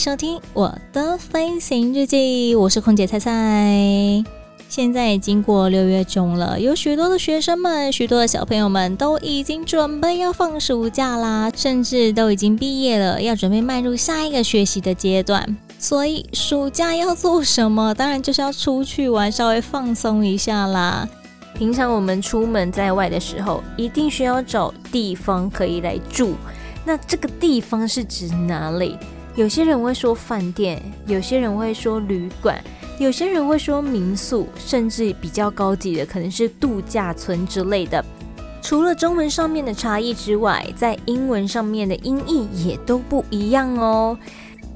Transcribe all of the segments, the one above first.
收听我的飞行日记，我是空姐菜菜。现在已经过六月中了，有许多的学生们、许多的小朋友们都已经准备要放暑假啦，甚至都已经毕业了，要准备迈入下一个学习的阶段。所以暑假要做什么？当然就是要出去玩，稍微放松一下啦。平常我们出门在外的时候，一定需要找地方可以来住。那这个地方是指哪里？有些人会说饭店，有些人会说旅馆，有些人会说民宿，甚至比较高级的可能是度假村之类的。除了中文上面的差异之外，在英文上面的音译也都不一样哦。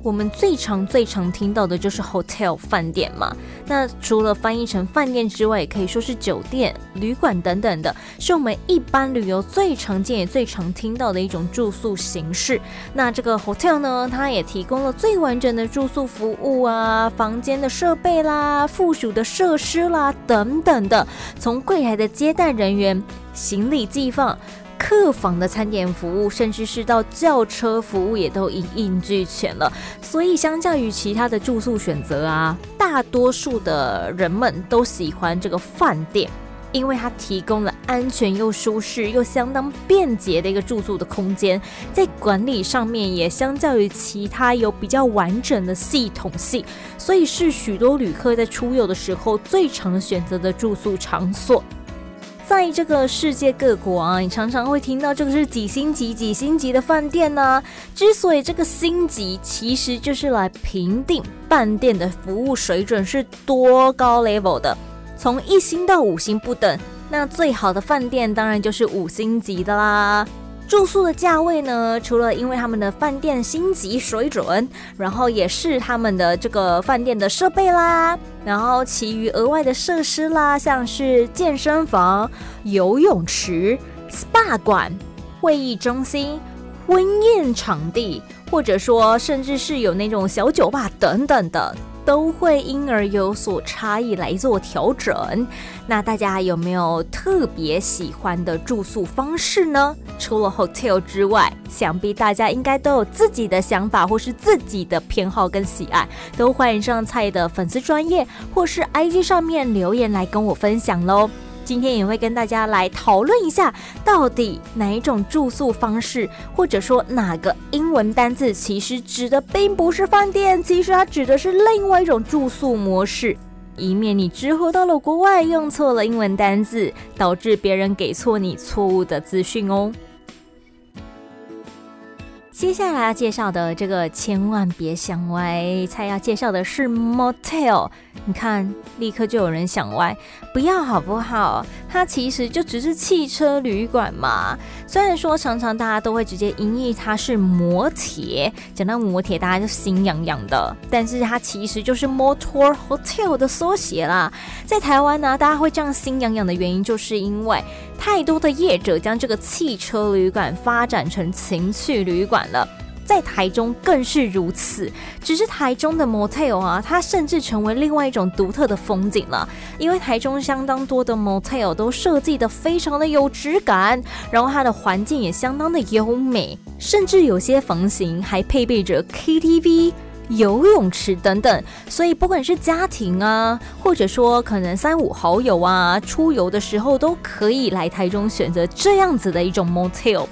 我们最常、最常听到的就是 hotel 饭店嘛。那除了翻译成饭店之外，也可以说是酒店、旅馆等等的，是我们一般旅游最常见也最常听到的一种住宿形式。那这个 hotel 呢，它也提供了最完整的住宿服务啊，房间的设备啦、附属的设施啦等等的，从柜台的接待人员、行李寄放。客房的餐点服务，甚至是到轿车服务也都一应俱全了。所以，相较于其他的住宿选择啊，大多数的人们都喜欢这个饭店，因为它提供了安全又舒适又相当便捷的一个住宿的空间，在管理上面也相较于其他有比较完整的系统性，所以是许多旅客在出游的时候最常选择的住宿场所。在这个世界各国啊，你常常会听到这个是几星级、几星级的饭店呢、之所以这个星级，其实就是来评定饭店的服务水准是多高 level 的，从一星到五星不等。那最好的饭店当然就是五星级的啦。住宿的价位呢，除了因为他们的饭店星级水准，然后也是他们的这个饭店的设备啦，然后其余额外的设施啦，像是健身房、游泳池、SPA 馆、会议中心、婚宴场地，或者说甚至是有那种小酒吧等等的。都会因而有所差异来做调整。那大家有没有特别喜欢的住宿方式呢？除了 hotel 之外，想必大家应该都有自己的想法或是自己的偏好跟喜爱，都欢迎上菜的粉丝专业或是 IG 上面留言来跟我分享喽。今天也会跟大家来讨论一下，到底哪一种住宿方式，或者说哪个英文单字，其实指的并不是饭店，其实它指的是另外一种住宿模式，以免你之后到了国外用错了英文单字，导致别人给错你错误的资讯哦。接下来要介绍的这个千万别想歪，菜要介绍的是 motel。你看，立刻就有人想歪，不要好不好？它其实就只是汽车旅馆嘛。虽然说常常大家都会直接音译它是摩铁，讲到摩铁大家就心痒痒的，但是它其实就是 motor hotel 的缩写啦。在台湾呢，大家会这样心痒痒的原因，就是因为太多的业者将这个汽车旅馆发展成情趣旅馆了。在台中更是如此，只是台中的 motel 啊，它甚至成为另外一种独特的风景了。因为台中相当多的 motel 都设计得非常的有质感，然后它的环境也相当的优美，甚至有些房型还配备着 KTV、游泳池等等。所以不管是家庭啊，或者说可能三五好友啊出游的时候，都可以来台中选择这样子的一种 motel。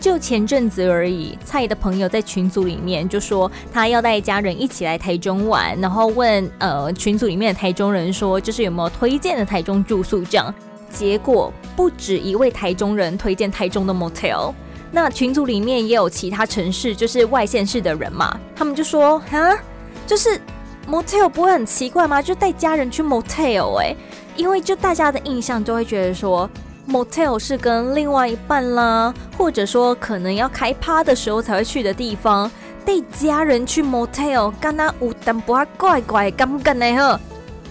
就前阵子而已，蔡的朋友在群组里面就说他要带家人一起来台中玩，然后问呃群组里面的台中人说，就是有没有推荐的台中住宿这样。结果不止一位台中人推荐台中的 motel，那群组里面也有其他城市，就是外县市的人嘛，他们就说啊，就是 motel 不会很奇怪吗？就带家人去 motel 哎、因为就大家的印象就会觉得说。Motel 是跟另外一半啦，或者说可能要开趴的时候才会去的地方。带家人去 motel，干那有淡薄怪怪，敢不敢呢？呵，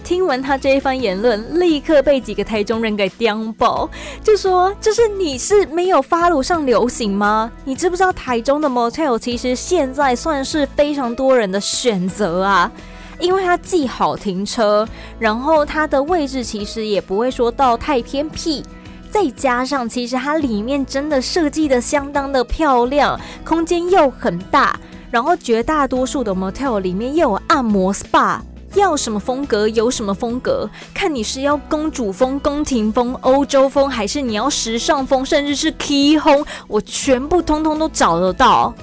听完他这一番言论，立刻被几个台中人给叼爆，就说：“就是你是没有 follow 上流行吗？你知不知道台中的 motel 其实现在算是非常多人的选择啊？因为它既好停车，然后它的位置其实也不会说到太偏僻，再加上其实它里面真的设计得相当的漂亮，空间又很大。”然后绝大多数的 motel 里面又有按摩 SPA，要什么风格有什么风格，看你是要公主风、宫廷风、欧洲风，还是你要时尚风，甚至是 key home，我全部通通都找得到。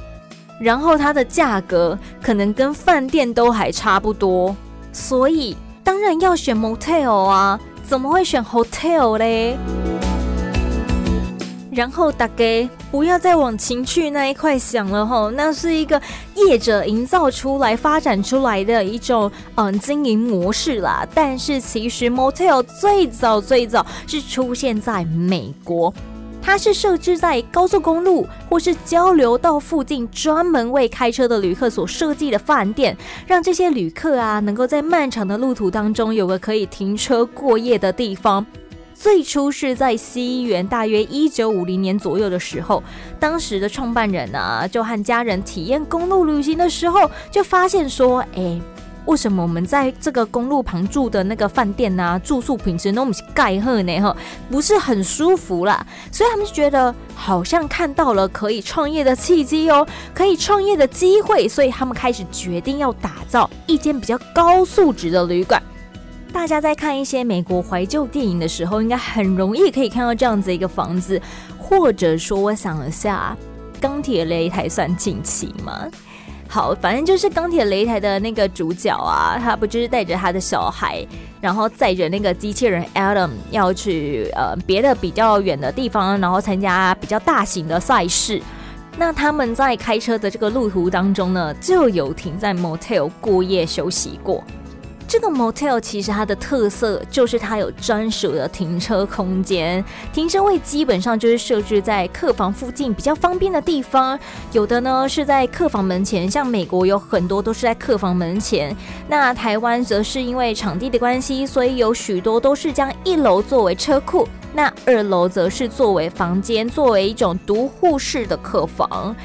然后它的价格可能跟饭店都还差不多，所以当然要选 motel 啊，怎么会选 hotel 嘞？然后大家不要再往情趣那一块想了吼，那是一个业者营造出来、发展出来的一种嗯经营模式啦。但是其实 motel 最早最早是出现在美国，它是设置在高速公路或是交流道附近，专门为开车的旅客所设计的饭店，让这些旅客啊能够在漫长的路途当中有个可以停车过夜的地方。最初是在西元大约一九五零年左右的时候，当时的创办人呢、就和家人体验公路旅行的时候，就发现说，哎，为什么我们在这个公路旁住的那个饭店呢、住宿品质那么盖赫呢？哈，不是很舒服啦。所以他们就觉得好像看到了可以创业的契机哦，可以创业的机会，所以他们开始决定要打造一间比较高素质的旅馆。大家在看一些美国怀旧电影的时候，应该很容易可以看到这样子一个房子，或者说，我想了下，钢铁擂台算近期吗？好，反正就是钢铁擂台的那个主角啊，他不就是带着他的小孩，然后载着那个机器人 Adam 要去呃别的比较远的地方，然后参加比较大型的赛事。那他们在开车的这个路途当中呢，就有停在 motel 过夜休息过。这个 motel 其实它的特色就是它有专属的停车空间，停车位基本上就是设置在客房附近比较方便的地方，有的呢是在客房门前，像美国有很多都是在客房门前，那台湾则是因为场地的关系，所以有许多都是将一楼作为车库，那二楼则是作为房间，作为一种独户式的客房。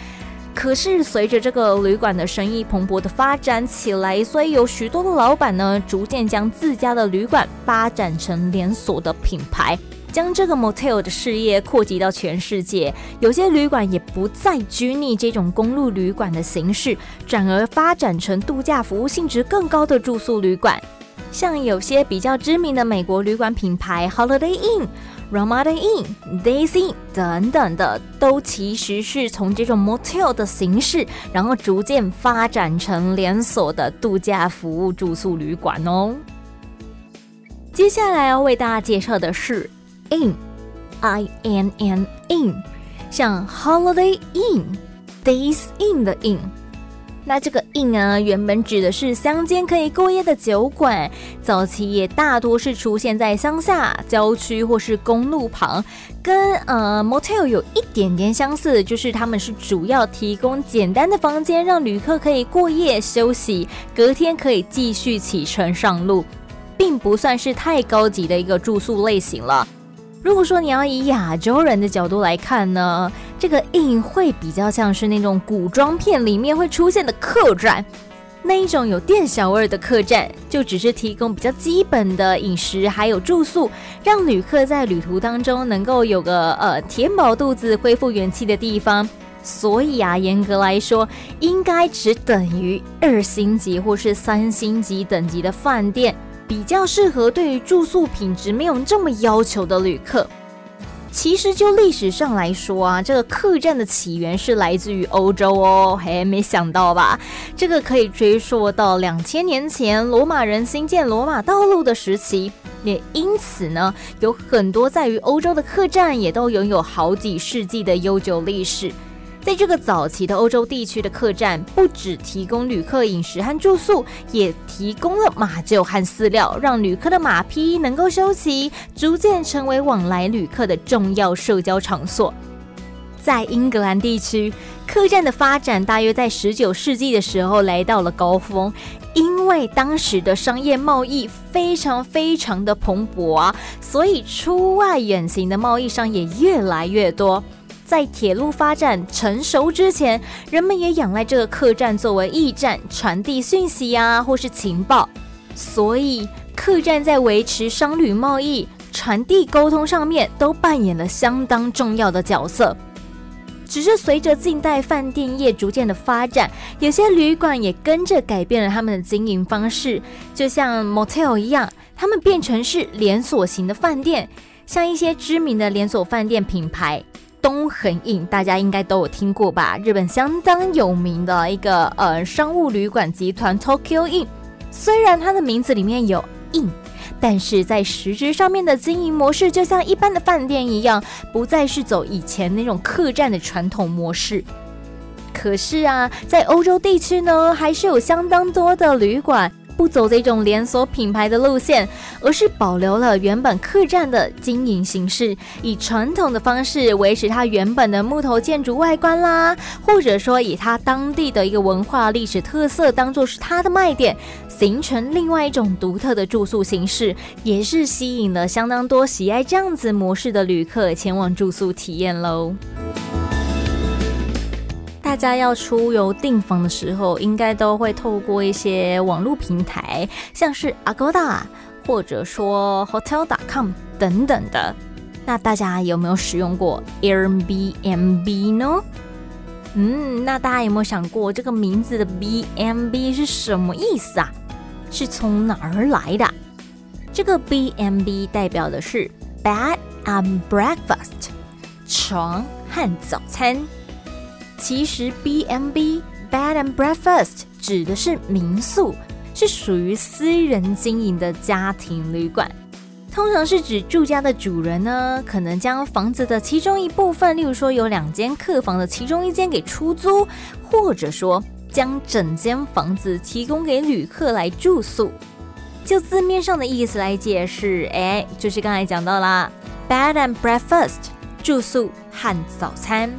可是随着这个旅馆的生意蓬勃的发展起来，所以有许多的老板呢，逐渐将自家的旅馆发展成连锁的品牌，将这个 motel 的事业扩及到全世界。有些旅馆也不再拘泥这种公路旅馆的形式，转而发展成度假服务性质更高的住宿旅馆。像有些比较知名的美国旅馆品牌 Holiday Inn。Ramada Inn、Days Inn 等等的，都其实是从这种 motel 的形式，然后逐渐发展成连锁的度假服务住宿旅馆哦。接下来要为大家介绍的是 Inn，I N N Inn，像 Holiday Inn、Days Inn 的 Inn。那这个 inn 啊，原本指的是乡间可以过夜的酒馆，早期也大多是出现在乡下、郊区或是公路旁，跟呃 motel 有一点点相似，就是他们是主要提供简单的房间，让旅客可以过夜休息，隔天可以继续启程上路，并不算是太高级的一个住宿类型了。如果说你要以亚洲人的角度来看呢，这个硬会比较像是那种古装片里面会出现的客栈，那一种有店小二的客栈，就只是提供比较基本的饮食还有住宿，让旅客在旅途当中能够有个呃填饱肚子、恢复元气的地方。所以啊，严格来说，应该只等于二星级或是三星级等级的饭店。比较适合对于住宿品质没有这么要求的旅客。其实就历史上来说啊，这个客栈的起源是来自于欧洲哦。嘿，没想到吧？这个可以追溯到两千年前罗马人兴建罗马道路的时期，也因此呢，有很多在于欧洲的客栈也都拥有好几世纪的悠久历史。在这个早期的欧洲地区的客栈，不只提供旅客饮食和住宿，也提供了马厩和饲料，让旅客的马匹能够休息，逐渐成为往来旅客的重要社交场所。在英格兰地区，客栈的发展大约在十九世纪的时候来到了高峰，因为当时的商业贸易非常非常的蓬勃啊，所以出外远行的贸易商也越来越多。在铁路发展成熟之前，人们也仰赖这个客栈作为驿站，传递讯息啊，或是情报。所以，客栈在维持商旅贸易、传递沟通上面都扮演了相当重要的角色。只是随着近代饭店业逐渐的发展，有些旅馆也跟着改变了他们的经营方式，就像 motel 一样，他们变成是连锁型的饭店，像一些知名的连锁饭店品牌。东横印，大家应该都有听过吧？日本相当有名的一个呃商务旅馆集团 Tokyo Inn，虽然它的名字里面有 “in”，但是在实质上面的经营模式，就像一般的饭店一样，不再是走以前那种客栈的传统模式。可是啊，在欧洲地区呢，还是有相当多的旅馆。不走这种连锁品牌的路线，而是保留了原本客栈的经营形式，以传统的方式维持它原本的木头建筑外观啦，或者说以它当地的一个文化历史特色当做是它的卖点，形成另外一种独特的住宿形式，也是吸引了相当多喜爱这样子模式的旅客前往住宿体验喽。大家要出游订房的时候，应该都会透过一些网络平台，像是 Agoda 或者说 Hotel.com 等等的。那大家有没有使用过 Airbnb 呢？嗯，那大家有没有想过这个名字的 BMB 是什么意思啊？是从哪儿来的？这个 BMB 代表的是 Bed and Breakfast，床和早餐。其实 B M B Bed and Breakfast 指的是民宿，是属于私人经营的家庭旅馆。通常是指住家的主人呢，可能将房子的其中一部分，例如说有两间客房的其中一间给出租，或者说将整间房子提供给旅客来住宿。就字面上的意思来解释，哎，就是刚才讲到啦，Bed and Breakfast 住宿和早餐。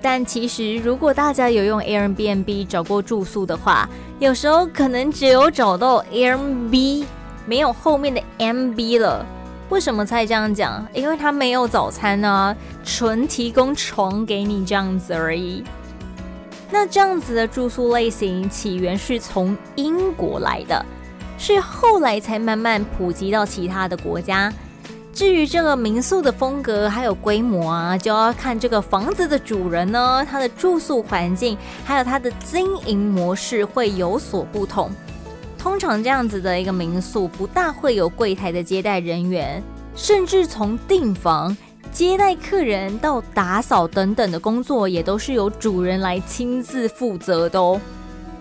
但其实，如果大家有用 Airbnb 找过住宿的话，有时候可能只有找到 Airbnb，没有后面的 MB 了。为什么才这样讲？因为它没有早餐呢，纯提供床给你这样子而已。那这样子的住宿类型起源是从英国来的，是后来才慢慢普及到其他的国家。至于这个民宿的风格还有规模啊，就要看这个房子的主人呢，他的住宿环境还有他的经营模式会有所不同。通常这样子的一个民宿不大会有柜台的接待人员，甚至从订房、接待客人到打扫等等的工作，也都是由主人来亲自负责的哦。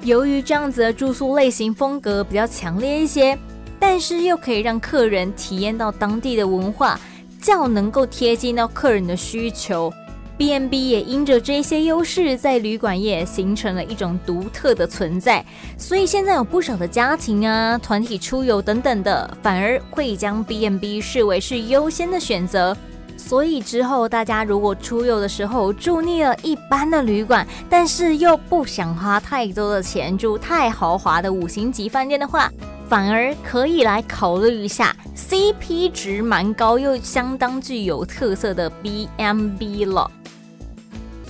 由于这样子的住宿类型风格比较强烈一些。但是又可以让客人体验到当地的文化，较能够贴近到客人的需求。B&B 也因着这些优势，在旅馆业形成了一种独特的存在。所以现在有不少的家庭啊、团体出游等等的，反而会将 B&B 视为是优先的选择。所以之后大家如果出游的时候住腻了一般的旅馆，但是又不想花太多的钱住太豪华的五星级饭店的话，反而可以来考虑一下 CP 值蛮高又相当具有特色的 BMB 了。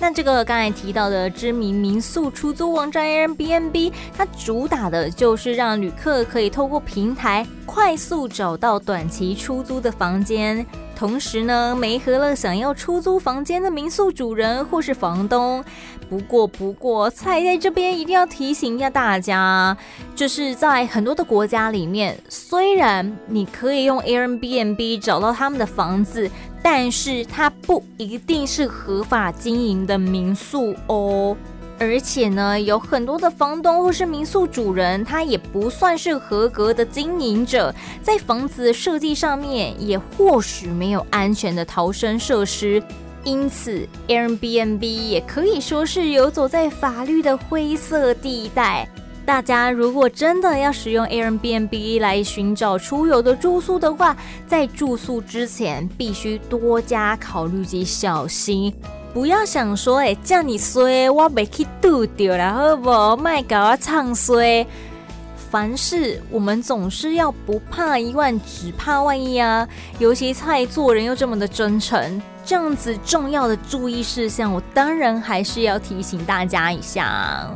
那这个刚才提到的知名民宿出租网站 Airbnb，它主打的就是让旅客可以透过平台快速找到短期出租的房间。同时呢，媒合了想要出租房间的民宿主人或是房东。不过，不过，菜在这边一定要提醒一下大家，就是在很多的国家里面，虽然你可以用 Airbnb 找到他们的房子，但是它不一定是合法经营的民宿哦。而且呢，有很多的房东或是民宿主人，他也不算是合格的经营者，在房子设计上面也或许没有安全的逃生设施，因此，Airbnb 也可以说是游走在法律的灰色地带。大家如果真的要使用 Airbnb 来寻找出游的住宿的话，在住宿之前必须多加考虑及小心，不要想说，哎，叫你衰，我没去度掉了，好不好？卖搞我唱衰。凡事我们总是要不怕一万，只怕万一啊！尤其菜做人又这么的真诚，这样子重要的注意事项，我当然还是要提醒大家一下。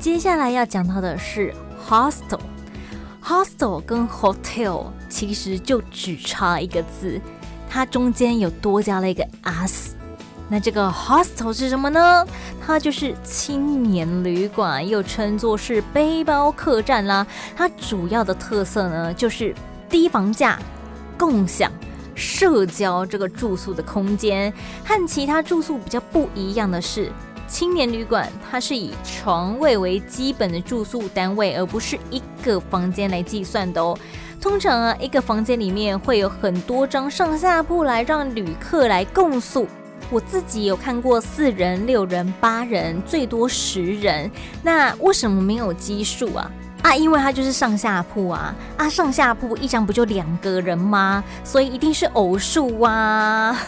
接下来要讲到的是 hostel，hostel 跟 hotel 其实就只差一个字，它中间有多加了一个 s。那这个 hostel 是什么呢？它就是青年旅馆，又称作是背包客栈啦。它主要的特色呢，就是低房价、共享、社交这个住宿的空间。和其他住宿比较不一样的是，青年旅馆它是以床位为基本的住宿单位，而不是一个房间来计算的哦。通常啊，一个房间里面会有很多张上下铺来让旅客来共宿。我自己有看过四人、六人、八人，最多十人。那为什么没有奇数啊？啊，因为它就是上下铺啊！啊，上下铺一张不就两个人吗？所以一定是偶数啊！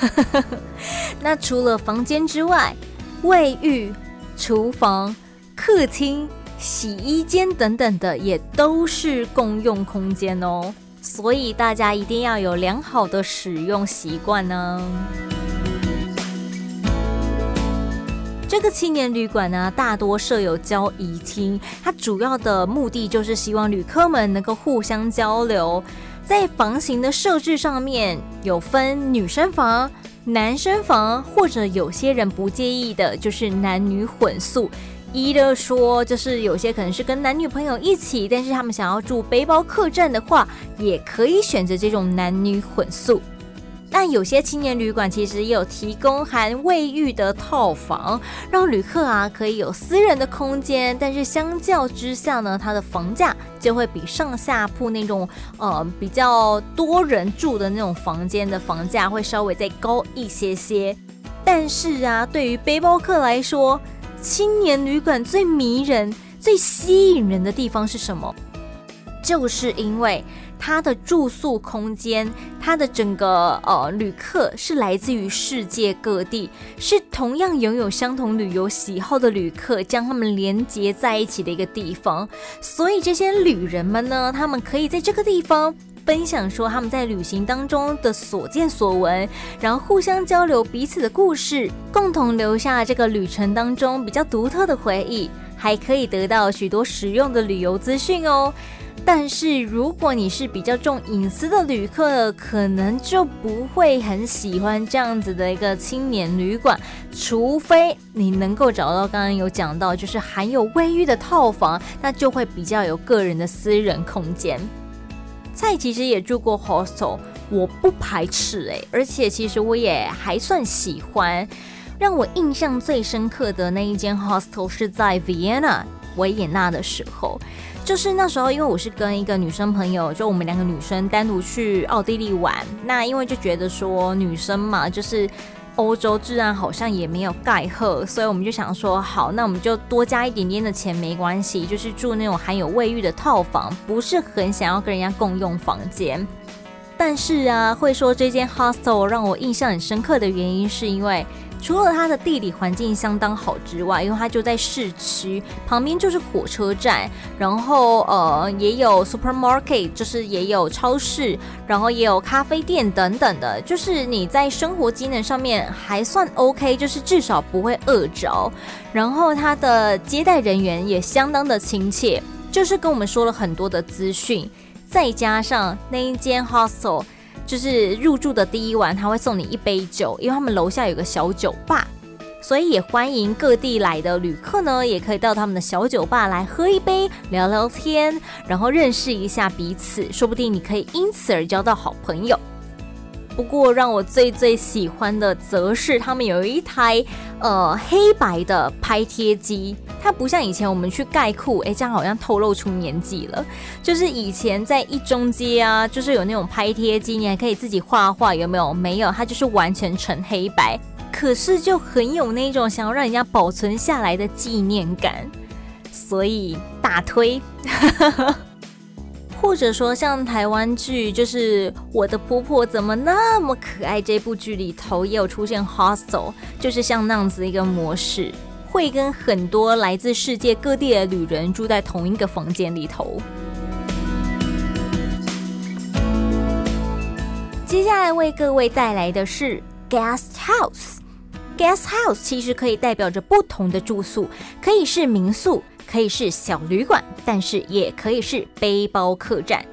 那除了房间之外，卫浴、厨房、客厅、洗衣间等等的也都是共用空间哦。所以大家一定要有良好的使用习惯呢。这个青年旅馆呢，大多设有交谊厅，它主要的目的就是希望旅客们能够互相交流。在房型的设置上面，有分女生房、男生房，或者有些人不介意的，就是男女混宿。一的说，就是有些可能是跟男女朋友一起，但是他们想要住背包客栈的话，也可以选择这种男女混宿。但有些青年旅馆其实也有提供含卫浴的套房，让旅客啊可以有私人的空间。但是相较之下呢，它的房价就会比上下铺那种呃比较多人住的那种房间的房价会稍微再高一些些。但是啊，对于背包客来说，青年旅馆最迷人、最吸引人的地方是什么？就是因为。它的住宿空间，它的整个呃旅客是来自于世界各地，是同样拥有相同旅游喜好的旅客，将他们连接在一起的一个地方。所以这些旅人们呢，他们可以在这个地方分享说他们在旅行当中的所见所闻，然后互相交流彼此的故事，共同留下这个旅程当中比较独特的回忆，还可以得到许多实用的旅游资讯哦。但是如果你是比较重隐私的旅客，可能就不会很喜欢这样子的一个青年旅馆，除非你能够找到刚刚有讲到，就是含有卫浴的套房，那就会比较有个人的私人空间。菜其实也住过 hostel，我不排斥诶、而且其实我也还算喜欢。让我印象最深刻的那一间 hostel 是在 Vienna 维也纳的时候。就是那时候，因为我是跟一个女生朋友，就我们两个女生单独去奥地利玩。那因为就觉得说女生嘛，就是欧洲治安好像也没有盖赫，所以我们就想说，好，那我们就多加一点点的钱没关系，就是住那种含有卫浴的套房，不是很想要跟人家共用房间。但是啊，会说这间 hostel 让我印象很深刻的原因，是因为。除了它的地理环境相当好之外，因为它就在市区旁边，就是火车站，然后呃也有 supermarket，就是也有超市，然后也有咖啡店等等的，就是你在生活机能上面还算 OK，就是至少不会饿着。然后它的接待人员也相当的亲切，就是跟我们说了很多的资讯，再加上那一间 hostel。就是入住的第一晚，他会送你一杯酒，因为他们楼下有个小酒吧，所以也欢迎各地来的旅客呢，也可以到他们的小酒吧来喝一杯，聊聊天，然后认识一下彼此，说不定你可以因此而交到好朋友。不过让我最最喜欢的，则是他们有一台呃黑白的拍贴机，它不像以前我们去盖库，哎，这样好像透露出年纪了。就是以前在一中街啊，就是有那种拍贴机，你还可以自己画画，有没有？没有，它就是完全纯黑白。可是就很有那种想要让人家保存下来的纪念感，所以大推。或者说像台湾剧，就是我的婆婆怎么那么可爱？这部剧里头也有出现 hostel，就是像那样子一个模式，会跟很多来自世界各地的旅人住在同一个房间里头。接下来为各位带来的是 guest house。guest house 其实可以代表着不同的住宿，可以是民宿。可以是小旅馆，但是也可以是背包客栈。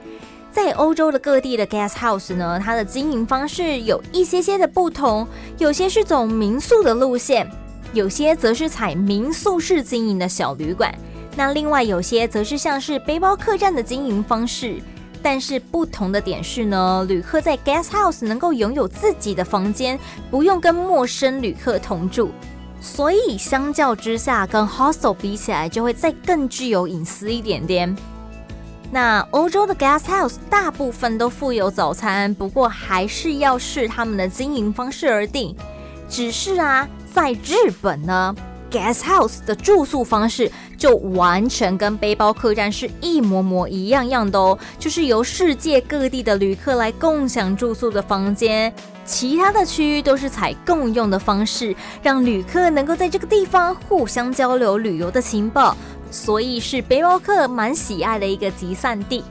在欧洲的各地的 guest house 呢，它的经营方式有一些些的不同，有些是走民宿的路线，有些则是采民宿式经营的小旅馆。那另外有些则是像是背包客栈的经营方式。但是不同的点是呢，旅客在 guest house 能够拥有自己的房间，不用跟陌生旅客同住。所以相较之下，跟 hostel 比起来，就会再更具有隐私一点点。那欧洲的 guest house 大部分都附有早餐，不过还是要视他们的经营方式而定。只是啊，在日本呢，guest house 的住宿方式就完全跟背包客栈是一模模一样样的哦，就是由世界各地的旅客来共享住宿的房间。其他的区域都是采共用的方式，让旅客能够在这个地方互相交流旅游的情报，所以是背包客蛮喜爱的一个集散地。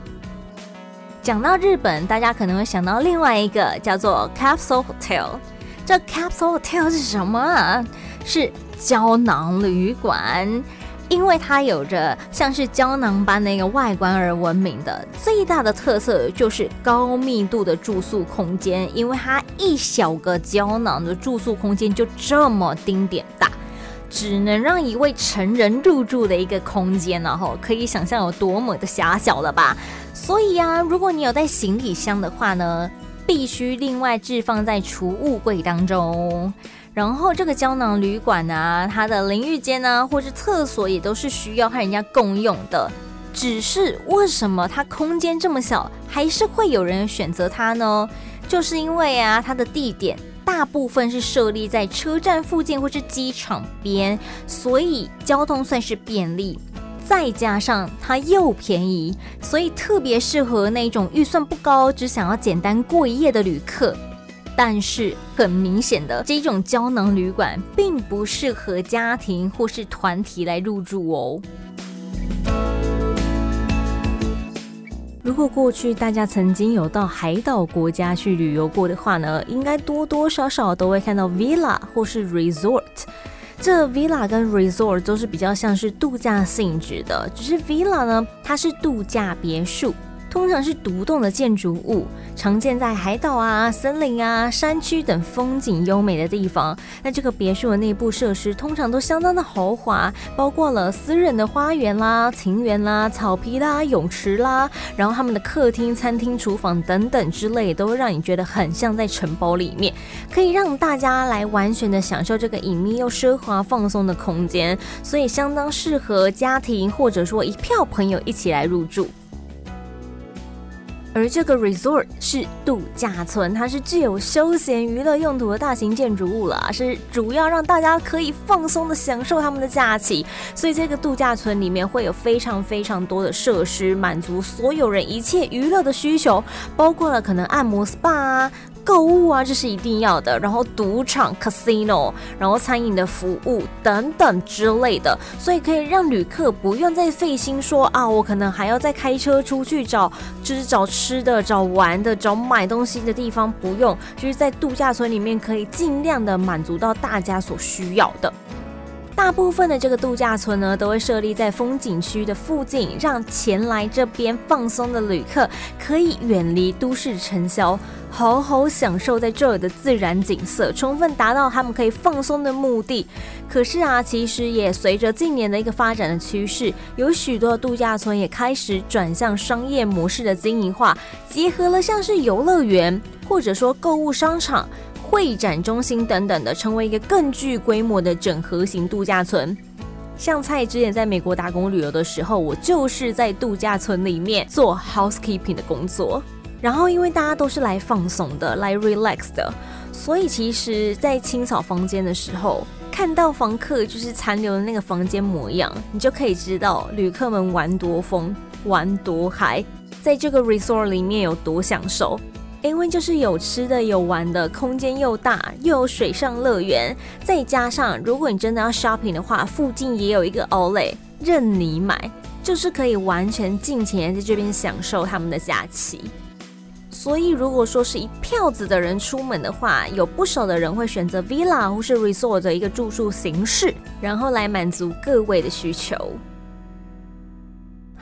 讲到日本，大家可能会想到另外一个叫做 Capsule Hotel。这 Capsule Hotel 是什么啊？是胶囊旅馆。因为它有着像是胶囊般的一个外观而闻名的，最大的特色就是高密度的住宿空间。因为它一小个胶囊的住宿空间就这么丁点大，只能让一位成人入住的一个空间，然后可以想象有多么的狭小了吧？所以啊，如果你有带行李箱的话呢，必须另外置放在储物柜当中。然后这个胶囊旅馆啊，它的淋浴间啊，或是厕所也都是需要和人家共用的。只是为什么它空间这么小，还是会有人选择它呢？就是因为啊，它的地点大部分是设立在车站附近或是机场边，所以交通算是便利。再加上它又便宜，所以特别适合那种预算不高，只想要简单过一夜的旅客。但是很明显的，这种胶囊旅馆并不适合家庭或是团体来入住哦。如果过去大家曾经有到海岛国家去旅游过的话呢，应该多多少少都会看到 villa 或是 resort。这 villa 跟 resort 都是比较像是度假性质的，只是 villa 呢，它是度假别墅。通常是独栋的建筑物，常见在海岛啊、森林啊、山区等风景优美的地方。那这个别墅的内部设施通常都相当的豪华，包括了私人的花园啦、庭园啦、草皮啦、泳池啦，然后他们的客厅、餐厅、厨房等等之类，都会让你觉得很像在城堡里面，可以让大家来完全的享受这个隐秘又奢华放松的空间，所以相当适合家庭或者说一票朋友一起来入住。而这个 resort 是度假村，它是具有休闲娱乐用途的大型建筑物了，是主要让大家可以放松的享受他们的假期。所以这个度假村里面会有非常非常多的设施，满足所有人一切娱乐的需求，包括了可能按摩 SPA 啊。购物啊，这是一定要的。然后赌场 casino，然后餐饮的服务等等之类的，所以可以让旅客不用再费心说啊，我可能还要再开车出去找，就是找吃的、找玩的、找买东西的地方，不用，就是在度假村里面可以尽量的满足到大家所需要的。大部分的这个度假村呢，都会设立在风景区的附近，让前来这边放松的旅客可以远离都市尘嚣，好好享受在这儿的自然景色，充分达到他们可以放松的目的。可是啊，其实也随着近年的一个发展的趋势，有许多度假村也开始转向商业模式的经营化，结合了像是游乐园或者说购物商场。会展中心等等的，成为一个更具规模的整合型度假村。像蔡之前在美国打工旅游的时候，我就是在度假村里面做 housekeeping 的工作。然后因为大家都是来放松的，来 relax 的，所以其实，在清扫房间的时候，看到房客就是残留的那个房间模样，你就可以知道旅客们玩多疯，玩多嗨，在这个 resort 里面有多享受。因为就是有吃的有玩的，空间又大，又有水上乐园，再加上如果你真的要 shopping 的话，附近也有一个 outlet 任你买，就是可以完全尽情在这边享受他们的假期。所以如果说是一票子的人出门的话，有不少的人会选择 villa 或是 resort 的一个住宿形式，然后来满足各位的需求。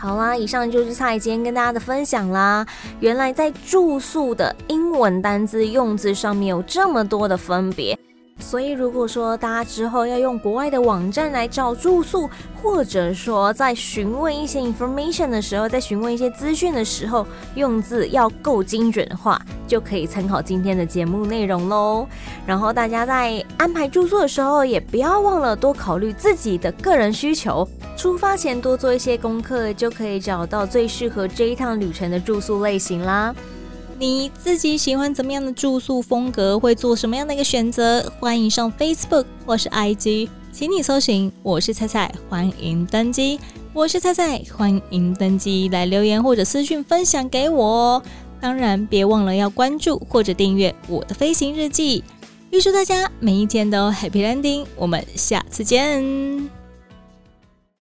好啦，以上就是蔡今天跟大家的分享啦。原来在住宿的英文单字用字上面有这么多的分别。所以，如果说大家之后要用国外的网站来找住宿，或者说在询问一些 information 的时候，在询问一些资讯的时候，用字要够精准的话，就可以参考今天的节目内容喽。然后大家在安排住宿的时候，也不要忘了多考虑自己的个人需求，出发前多做一些功课，就可以找到最适合这一趟旅程的住宿类型啦。你自己喜欢怎么样的住宿风格？会做什么样的一个选择？欢迎上 Facebook 或是 IG，请你搜寻“我是菜菜”，欢迎登机。我是菜菜，欢迎登机，来留言或者私讯分享给我哦。当然，别忘了要关注或者订阅我的飞行日记。预祝大家每一天都 Happy Landing，我们下次见。